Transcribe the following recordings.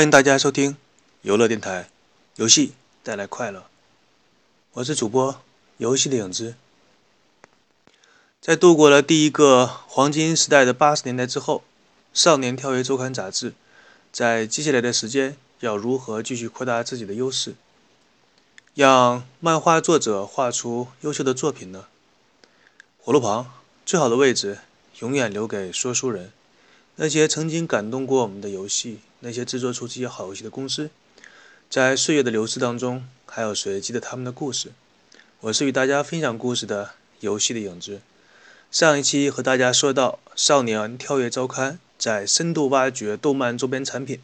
欢迎大家收听游乐电台，游戏带来快乐。我是主播游戏的影子。在度过了第一个黄金时代的八十年代之后，《少年跳跃周刊》杂志在接下来的时间要如何继续扩大自己的优势，让漫画作者画出优秀的作品呢？火炉旁最好的位置永远留给说书人，那些曾经感动过我们的游戏。那些制作出这些好游戏的公司，在岁月的流逝当中，还有谁记得他们的故事？我是与大家分享故事的游戏的影子。上一期和大家说到，《少年跳跃周刊》在深度挖掘动漫周边产品。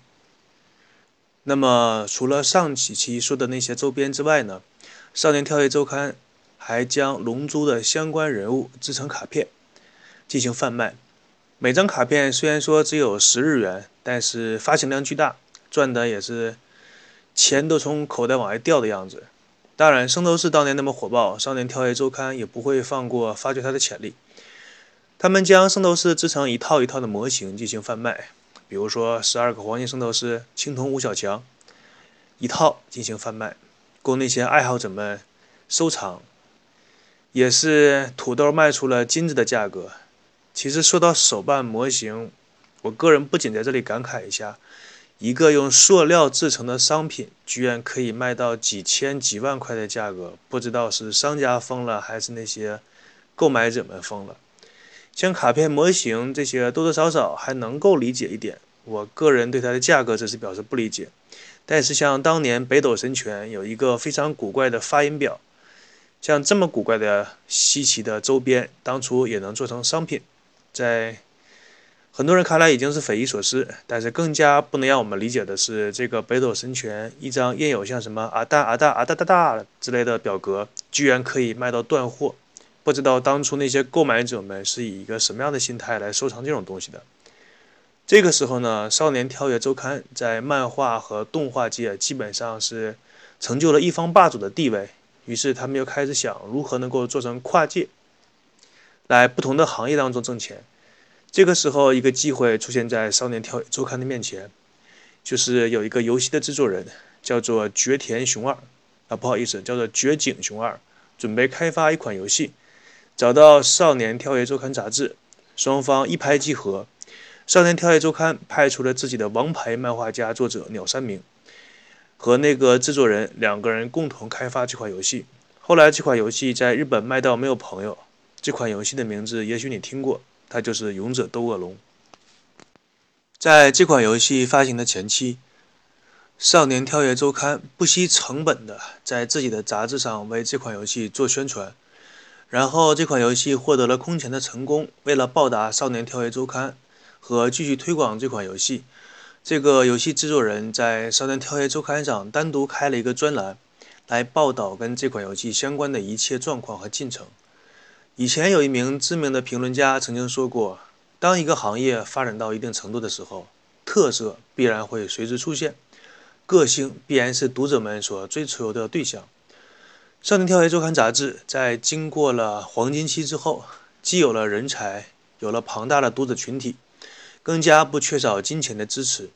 那么，除了上几期说的那些周边之外呢，《少年跳跃周刊》还将《龙珠》的相关人物制成卡片进行贩卖。每张卡片虽然说只有十日元，但是发行量巨大，赚的也是钱都从口袋往外掉的样子。当然，圣斗士当年那么火爆，少年跳跃周刊也不会放过发掘它的潜力。他们将圣斗士制成一套一套的模型进行贩卖，比如说十二个黄金圣斗士青铜五小强，一套进行贩卖，供那些爱好者们收藏，也是土豆卖出了金子的价格。其实说到手办模型，我个人不仅在这里感慨一下，一个用塑料制成的商品居然可以卖到几千几万块的价格，不知道是商家疯了还是那些购买者们疯了。像卡片模型这些多多少少还能够理解一点，我个人对它的价格只是表示不理解。但是像当年北斗神拳有一个非常古怪的发音表，像这么古怪的稀奇的周边，当初也能做成商品。在很多人看来已经是匪夷所思，但是更加不能让我们理解的是，这个北斗神拳一张印有像什么啊大啊大啊大大大之类的表格，居然可以卖到断货。不知道当初那些购买者们是以一个什么样的心态来收藏这种东西的。这个时候呢，《少年跳跃周刊》在漫画和动画界基本上是成就了一方霸主的地位，于是他们又开始想如何能够做成跨界。来不同的行业当中挣钱，这个时候一个机会出现在《少年跳跃周刊》的面前，就是有一个游戏的制作人叫做绝田雄二啊，不好意思，叫做绝景雄二，准备开发一款游戏，找到《少年跳跃周刊》杂志，双方一拍即合，《少年跳跃周刊》派出了自己的王牌漫画家作者鸟山明和那个制作人两个人共同开发这款游戏。后来这款游戏在日本卖到没有朋友。这款游戏的名字也许你听过，它就是《勇者斗恶龙》。在这款游戏发行的前期，《少年跳跃周刊》不惜成本的在自己的杂志上为这款游戏做宣传，然后这款游戏获得了空前的成功。为了报答《少年跳跃周刊》和继续推广这款游戏，这个游戏制作人在《少年跳跃周刊》上单独开了一个专栏，来报道跟这款游戏相关的一切状况和进程。以前有一名知名的评论家曾经说过：“当一个行业发展到一定程度的时候，特色必然会随之出现，个性必然是读者们所追求的对象。”《少年跳跃周刊》杂志在经过了黄金期之后，既有了人才，有了庞大的读者群体，更加不缺少金钱的支持。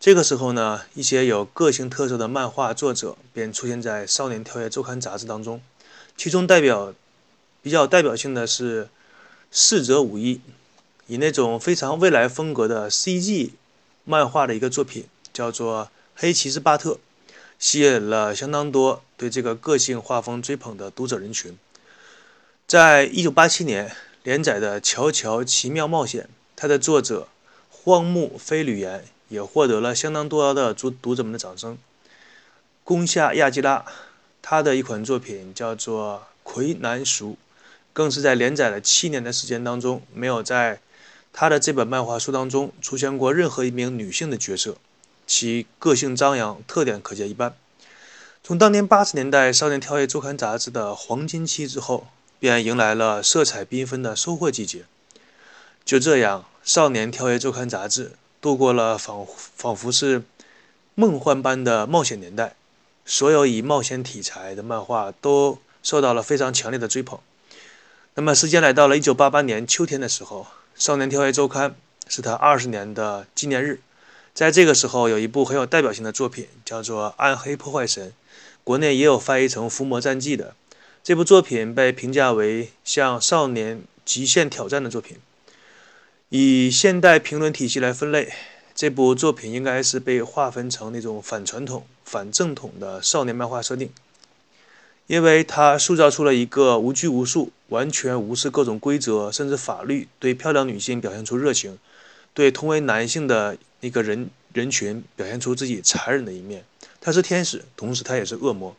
这个时候呢，一些有个性特色的漫画作者便出现在《少年跳跃周刊》杂志当中，其中代表。比较代表性的是逝者武一，以那种非常未来风格的 CG 漫画的一个作品，叫做《黑骑士巴特》，吸引了相当多对这个个性画风追捧的读者人群。在一九八七年连载的《乔乔奇妙冒险》，它的作者荒木飞吕彦也获得了相当多的读读者们的掌声。宫下亚基拉，他的一款作品叫做《魁南熟》。更是在连载了七年的时间当中，没有在他的这本漫画书当中出现过任何一名女性的角色，其个性张扬，特点可见一斑。从当年八十年代《少年跳跃周刊》杂志的黄金期之后，便迎来了色彩缤纷的收获季节。就这样，《少年跳跃周刊》杂志度过了仿仿佛是梦幻般的冒险年代，所有以冒险题材的漫画都受到了非常强烈的追捧。那么，时间来到了一九八八年秋天的时候，《少年跳跃周刊》是他二十年的纪念日，在这个时候，有一部很有代表性的作品，叫做《暗黑破坏神》，国内也有翻译成《伏魔战记》的。这部作品被评价为向少年极限挑战的作品。以现代评论体系来分类，这部作品应该是被划分成那种反传统、反正统的少年漫画设定，因为他塑造出了一个无拘无束、完全无视各种规则甚至法律，对漂亮女性表现出热情，对同为男性的那个人人群表现出自己残忍的一面。他是天使，同时他也是恶魔。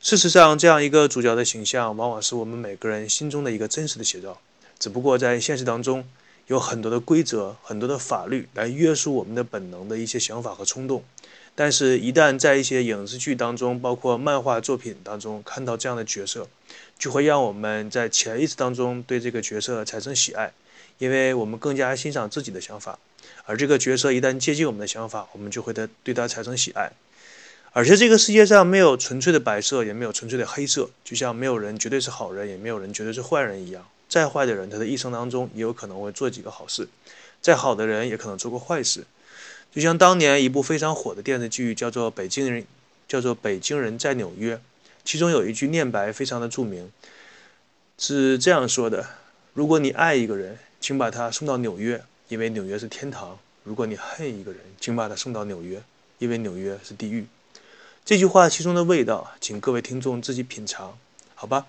事实上，这样一个主角的形象，往往是我们每个人心中的一个真实的写照，只不过在现实当中。有很多的规则，很多的法律来约束我们的本能的一些想法和冲动，但是，一旦在一些影视剧当中，包括漫画作品当中看到这样的角色，就会让我们在潜意识当中对这个角色产生喜爱，因为我们更加欣赏自己的想法，而这个角色一旦接近我们的想法，我们就会对对他产生喜爱。而且，这个世界上没有纯粹的白色，也没有纯粹的黑色，就像没有人绝对是好人，也没有人绝对是坏人一样。再坏的人，他的一生当中也有可能会做几个好事；再好的人，也可能做过坏事。就像当年一部非常火的电视剧，叫做《北京人》，叫做《北京人在纽约》，其中有一句念白非常的著名，是这样说的：“如果你爱一个人，请把他送到纽约，因为纽约是天堂；如果你恨一个人，请把他送到纽约，因为纽约是地狱。”这句话其中的味道，请各位听众自己品尝，好吧？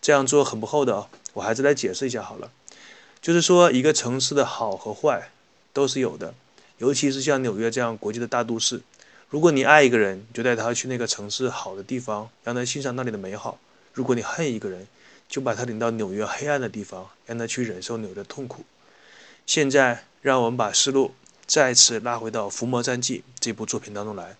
这样做很不厚道。我还是来解释一下好了，就是说一个城市的好和坏都是有的，尤其是像纽约这样国际的大都市。如果你爱一个人，就带他去那个城市好的地方，让他欣赏那里的美好；如果你恨一个人，就把他领到纽约黑暗的地方，让他去忍受纽约的痛苦。现在，让我们把思路再次拉回到《伏魔战记》这部作品当中来。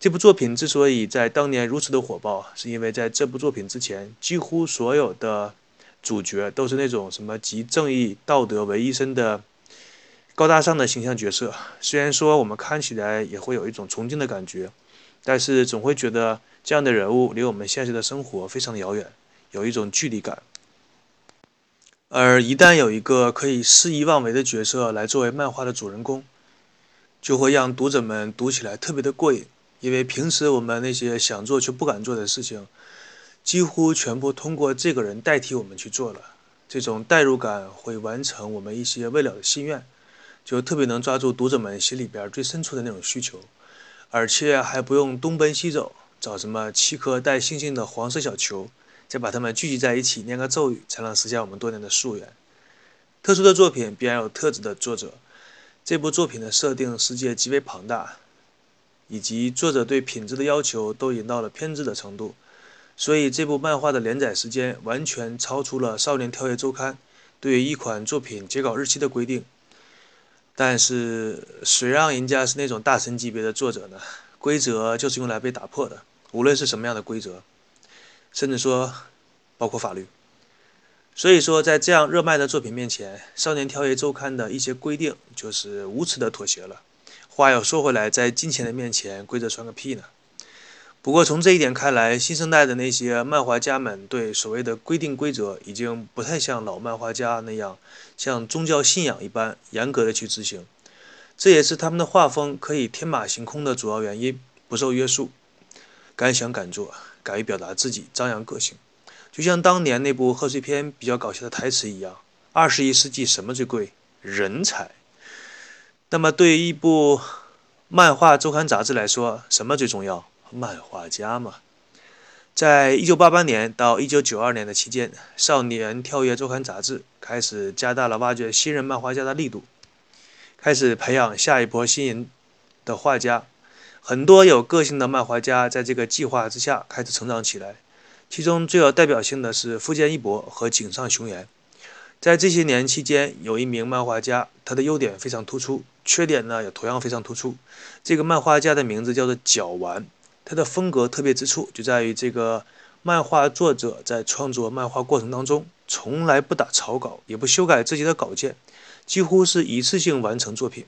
这部作品之所以在当年如此的火爆，是因为在这部作品之前，几乎所有的。主角都是那种什么集正义、道德为一身的高大上的形象角色。虽然说我们看起来也会有一种崇敬的感觉，但是总会觉得这样的人物离我们现实的生活非常的遥远，有一种距离感。而一旦有一个可以肆意妄为的角色来作为漫画的主人公，就会让读者们读起来特别的过瘾，因为平时我们那些想做却不敢做的事情。几乎全部通过这个人代替我们去做了，这种代入感会完成我们一些未了的心愿，就特别能抓住读者们心里边最深处的那种需求，而且还不用东奔西走找什么七颗带星星的黄色小球，再把它们聚集在一起念个咒语，才能实现我们多年的夙愿。特殊的作品必然有特质的作者，这部作品的设定世界极为庞大，以及作者对品质的要求都已到了偏执的程度。所以，这部漫画的连载时间完全超出了《少年跳跃周刊》对于一款作品截稿日期的规定。但是，谁让人家是那种大神级别的作者呢？规则就是用来被打破的，无论是什么样的规则，甚至说包括法律。所以说，在这样热卖的作品面前，《少年跳跃周刊》的一些规定就是无耻的妥协了。话又说回来，在金钱的面前，规则算个屁呢？不过从这一点看来，新生代的那些漫画家们对所谓的规定规则已经不太像老漫画家那样，像宗教信仰一般严格的去执行。这也是他们的画风可以天马行空的主要原因，不受约束，敢想敢做，敢于表达自己，张扬个性。就像当年那部贺岁片比较搞笑的台词一样：“二十一世纪什么最贵？人才。”那么对于一部漫画周刊杂志来说，什么最重要？漫画家嘛，在一九八八年到一九九二年的期间，《少年跳跃周刊》杂志开始加大了挖掘新人漫画家的力度，开始培养下一波新人的画家。很多有个性的漫画家在这个计划之下开始成长起来，其中最有代表性的是富坚义博和井上雄彦。在这些年期间，有一名漫画家，他的优点非常突出，缺点呢也同样非常突出。这个漫画家的名字叫做角丸。他的风格特别之处就在于，这个漫画作者在创作漫画过程当中，从来不打草稿，也不修改自己的稿件，几乎是一次性完成作品，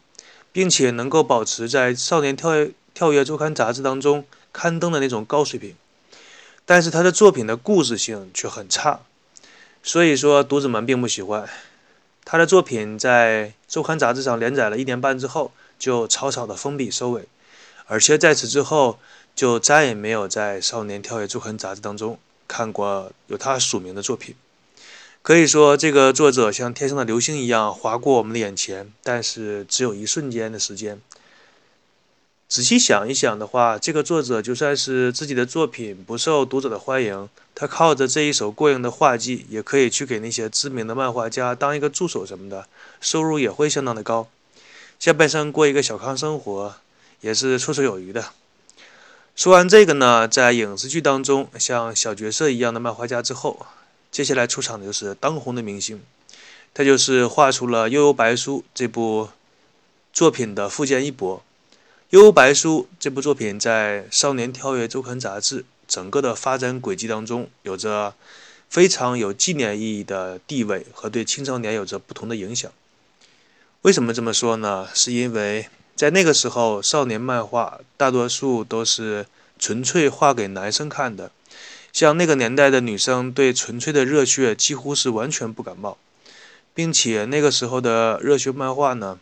并且能够保持在《少年跳跃跳跃周刊》杂志当中刊登的那种高水平。但是他的作品的故事性却很差，所以说读者们并不喜欢他的作品。在周刊杂志上连载了一年半之后，就草草的封笔收尾，而且在此之后就再也没有在《少年跳跃周刊》杂志当中看过有他署名的作品。可以说，这个作者像天上的流星一样划过我们的眼前，但是只有一瞬间的时间。仔细想一想的话，这个作者就算是自己的作品不受读者的欢迎，他靠着这一手过硬的画技，也可以去给那些知名的漫画家当一个助手什么的，收入也会相当的高，下半生过一个小康生活也是绰绰有余的。说完这个呢，在影视剧当中像小角色一样的漫画家之后。接下来出场的就是当红的明星，他就是画出了《悠悠白书》这部作品的富坚义博。《悠悠白书》这部作品在《少年跳跃周刊》杂志整个的发展轨迹当中，有着非常有纪念意义的地位和对青少年有着不同的影响。为什么这么说呢？是因为在那个时候，少年漫画大多数都是纯粹画给男生看的。像那个年代的女生对纯粹的热血几乎是完全不感冒，并且那个时候的热血漫画呢，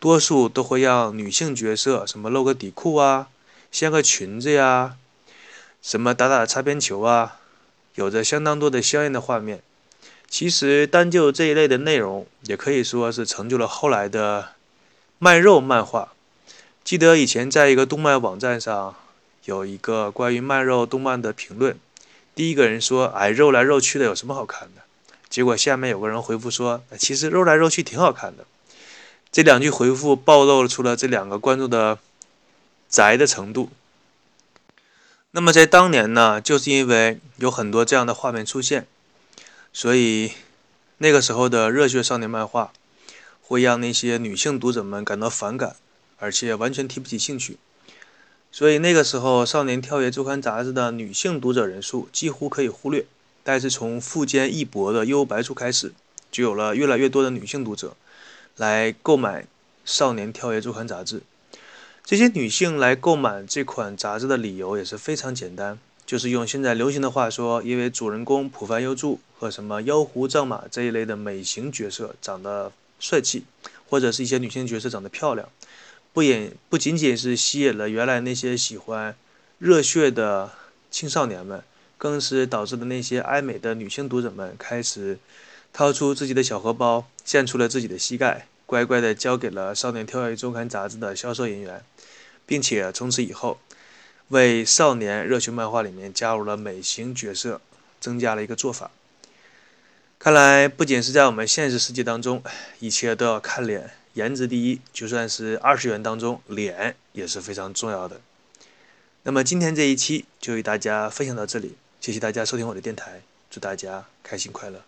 多数都会让女性角色什么露个底裤啊，掀个裙子呀，什么打打擦边球啊，有着相当多的香艳的画面。其实单就这一类的内容，也可以说是成就了后来的卖肉漫画。记得以前在一个动漫网站上。有一个关于卖肉动漫的评论，第一个人说：“哎，肉来肉去的有什么好看的？”结果下面有个人回复说：“其实肉来肉去挺好看的。”这两句回复暴露出了这两个观众的宅的程度。那么在当年呢，就是因为有很多这样的画面出现，所以那个时候的热血少年漫画会让那些女性读者们感到反感，而且完全提不起兴趣。所以那个时候，《少年跳跃周刊》杂志的女性读者人数几乎可以忽略。但是从富坚义博的《幽白书》开始，就有了越来越多的女性读者来购买《少年跳跃周刊》杂志。这些女性来购买这款杂志的理由也是非常简单，就是用现在流行的话说，因为主人公浦凡优助和什么妖狐藏马这一类的美型角色长得帅气，或者是一些女性角色长得漂亮。不仅不仅仅是吸引了原来那些喜欢热血的青少年们，更是导致了那些爱美的女性读者们开始掏出自己的小荷包，献出了自己的膝盖，乖乖的交给了《少年跳跃周刊》杂志的销售人员，并且从此以后为少年热血漫画里面加入了美型角色，增加了一个做法。看来，不仅是在我们现实世界当中，一切都要看脸。颜值第一，就算是二十元当中，脸也是非常重要的。那么今天这一期就与大家分享到这里，谢谢大家收听我的电台，祝大家开心快乐。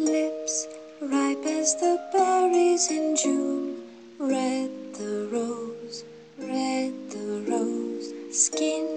Lips ripe as the berries in June, red the rose. skin.